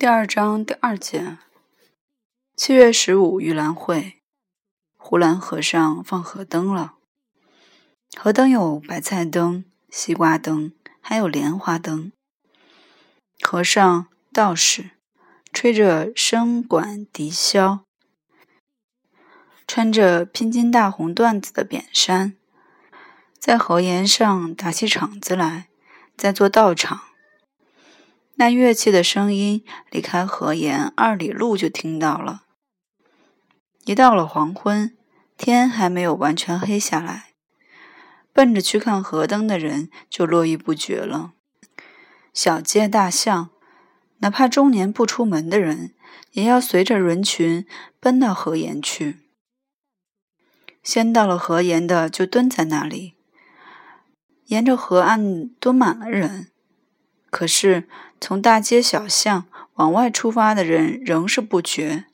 第二章第二节，七月十五盂兰会，湖南河上放河灯了。河灯有白菜灯、西瓜灯，还有莲花灯。和尚道士吹着笙管笛箫，穿着拼金大红缎子的扁衫，在河沿上打起场子来，在做道场。那乐器的声音，离开河沿二里路就听到了。一到了黄昏，天还没有完全黑下来，奔着去看河灯的人就络绎不绝了。小街大巷，哪怕中年不出门的人，也要随着人群奔到河沿去。先到了河沿的就蹲在那里，沿着河岸蹲满了人。可是，从大街小巷往外出发的人仍是不绝，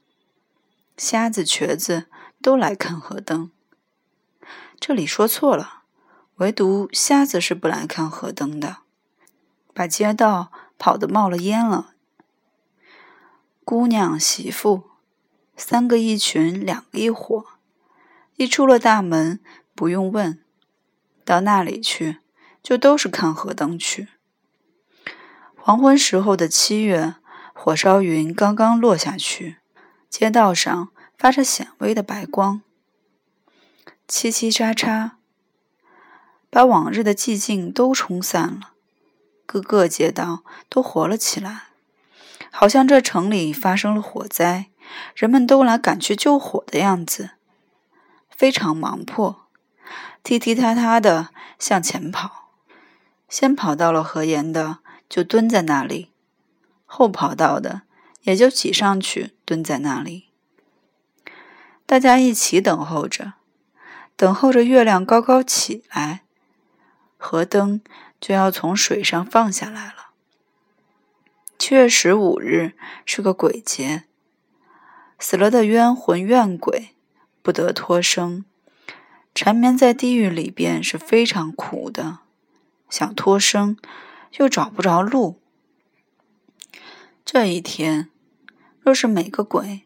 瞎子、瘸子都来看河灯。这里说错了，唯独瞎子是不来看河灯的，把街道跑得冒了烟了。姑娘、媳妇，三个一群，两个一伙，一出了大门，不用问，到那里去，就都是看河灯去。黄昏时候的七月，火烧云刚刚落下去，街道上发着显微的白光，叽叽喳喳，把往日的寂静都冲散了。各个街道都活了起来，好像这城里发生了火灾，人们都来赶去救火的样子，非常忙迫，踢踢踏踏的向前跑，先跑到了河沿的。就蹲在那里，后跑道的也就挤上去蹲在那里。大家一起等候着，等候着月亮高高起来，河灯就要从水上放下来了。七月十五日是个鬼节，死了的冤魂怨鬼不得脱生，缠绵在地狱里边是非常苦的，想脱生。又找不着路。这一天，若是每个鬼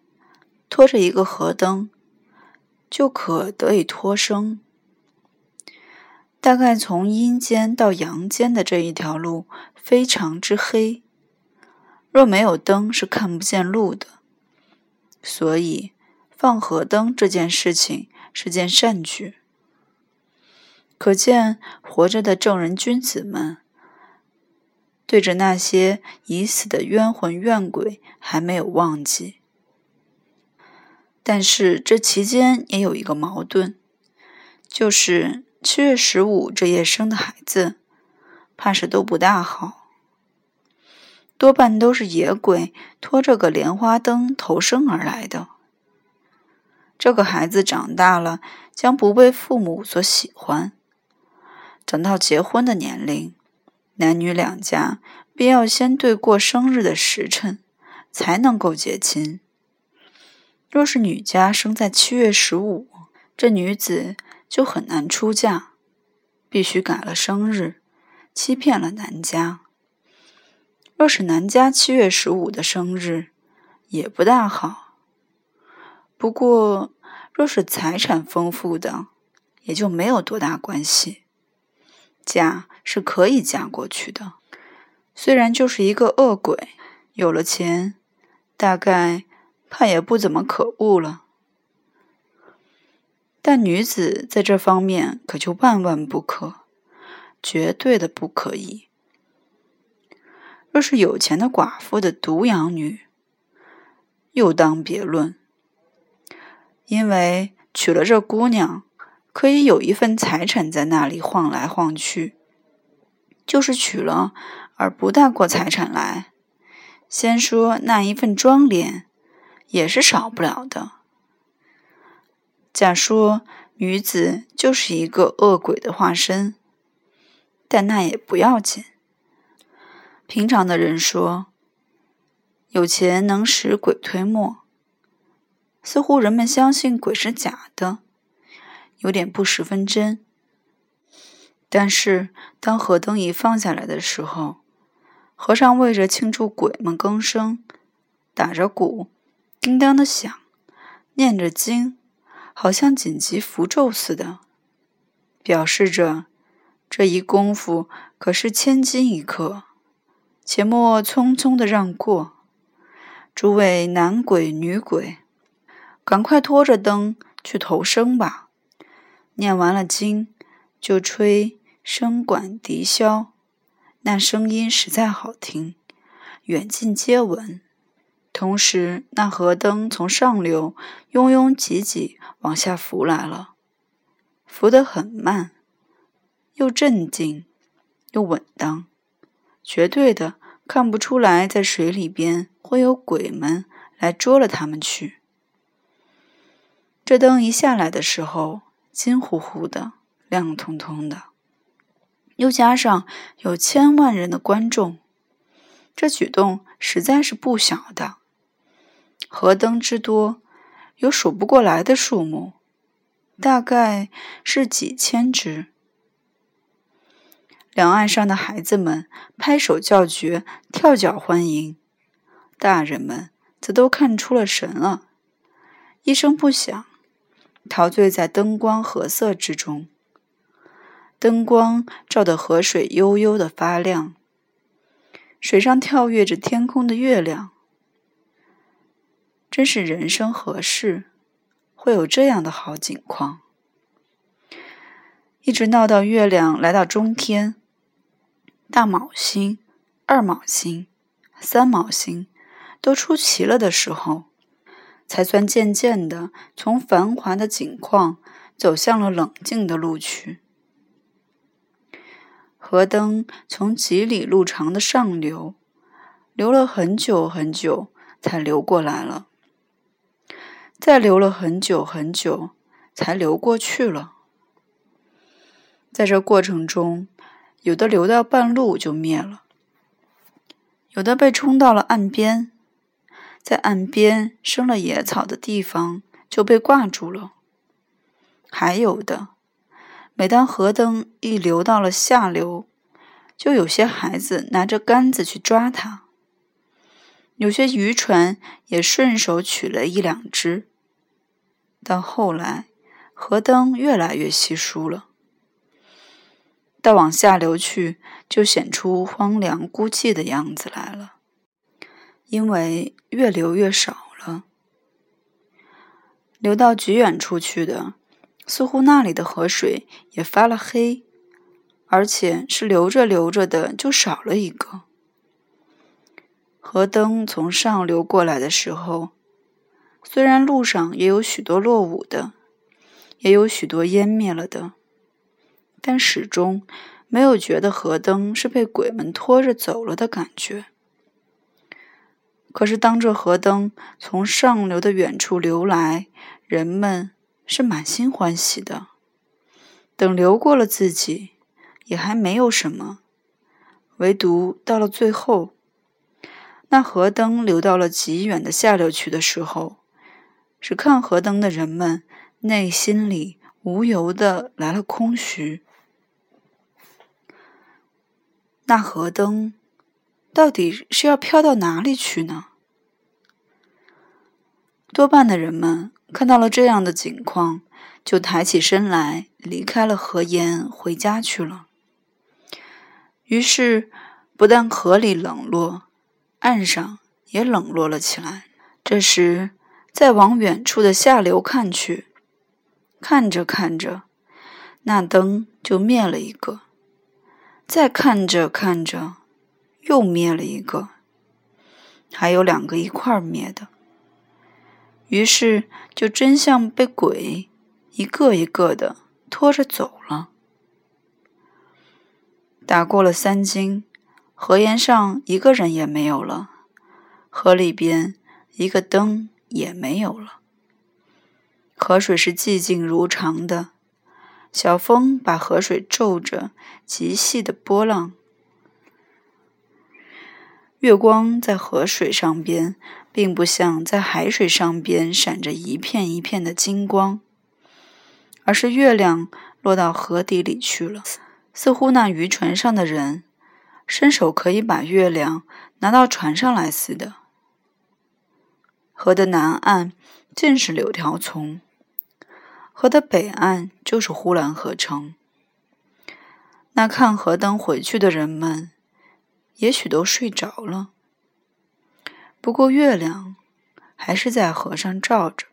拖着一个河灯，就可得以脱生。大概从阴间到阳间的这一条路非常之黑，若没有灯是看不见路的。所以放河灯这件事情是件善举。可见活着的正人君子们。对着那些已死的冤魂怨鬼还没有忘记，但是这期间也有一个矛盾，就是七月十五这夜生的孩子，怕是都不大好，多半都是野鬼拖着个莲花灯投生而来的。这个孩子长大了，将不被父母所喜欢，等到结婚的年龄。男女两家必要先对过生日的时辰，才能够结亲。若是女家生在七月十五，这女子就很难出嫁，必须改了生日，欺骗了男家。若是男家七月十五的生日，也不大好。不过，若是财产丰富的，也就没有多大关系。嫁是可以嫁过去的，虽然就是一个恶鬼，有了钱，大概怕也不怎么可恶了。但女子在这方面可就万万不可，绝对的不可以。若是有钱的寡妇的独养女，又当别论，因为娶了这姑娘。可以有一份财产在那里晃来晃去，就是娶了而不带过财产来，先说那一份庄莲也是少不了的。假说女子就是一个恶鬼的化身，但那也不要紧。平常的人说，有钱能使鬼推磨，似乎人们相信鬼是假的。有点不十分真，但是当河灯一放下来的时候，和尚为着庆祝鬼们更生，打着鼓，叮当的响，念着经，好像紧急符咒似的，表示着这一功夫可是千金一刻，且莫匆匆的让过。诸位男鬼女鬼，赶快拖着灯去投生吧。念完了经，就吹笙管笛箫，那声音实在好听。远近皆闻，同时那河灯从上流拥拥挤挤往下浮来了，浮得很慢，又镇静，又稳当，绝对的看不出来在水里边会有鬼们来捉了他们去。这灯一下来的时候，金乎乎的，亮彤彤的，又加上有千万人的观众。这举动实在是不小的，河灯之多，有数不过来的数目，大概是几千只。两岸上的孩子们拍手叫绝，跳脚欢迎；大人们则都看出了神了，一声不响，陶醉在灯光和色之中。灯光照得河水悠悠的发亮。水上跳跃着天空的月亮，真是人生何事会有这样的好景况？一直闹到月亮来到中天，大卯星、二卯星、三卯星都出齐了的时候，才算渐渐的从繁华的景况走向了冷静的路去。河灯从几里路长的上流，流了很久很久，才流过来了；再流了很久很久，才流过去了。在这过程中，有的流到半路就灭了，有的被冲到了岸边，在岸边生了野草的地方就被挂住了，还有的。每当河灯一流到了下流，就有些孩子拿着杆子去抓它，有些渔船也顺手取了一两只。到后来，河灯越来越稀疏了，到往下流去，就显出荒凉孤寂的样子来了，因为越流越少了，流到极远处去的。似乎那里的河水也发了黑，而且是流着流着的就少了一个。河灯从上流过来的时候，虽然路上也有许多落伍的，也有许多湮灭了的，但始终没有觉得河灯是被鬼们拖着走了的感觉。可是当这河灯从上流的远处流来，人们。是满心欢喜的，等流过了自己，也还没有什么，唯独到了最后，那河灯流到了极远的下流去的时候，是看河灯的人们内心里无由的来了空虚。那河灯到底是要飘到哪里去呢？多半的人们。看到了这样的景况，就抬起身来离开了河沿，回家去了。于是，不但河里冷落，岸上也冷落了起来。这时，再往远处的下流看去，看着看着，那灯就灭了一个；再看着看着，又灭了一个，还有两个一块灭的。于是，就真像被鬼一个一个的拖着走了。打过了三更，河沿上一个人也没有了，河里边一个灯也没有了。河水是寂静如常的，小风把河水皱着极细的波浪。月光在河水上边，并不像在海水上边闪着一片一片的金光，而是月亮落到河底里去了，似乎那渔船上的人伸手可以把月亮拿到船上来似的。河的南岸尽是柳条丛，河的北岸就是呼兰河城。那看河灯回去的人们，也许都睡着了。不过月亮还是在河上照着。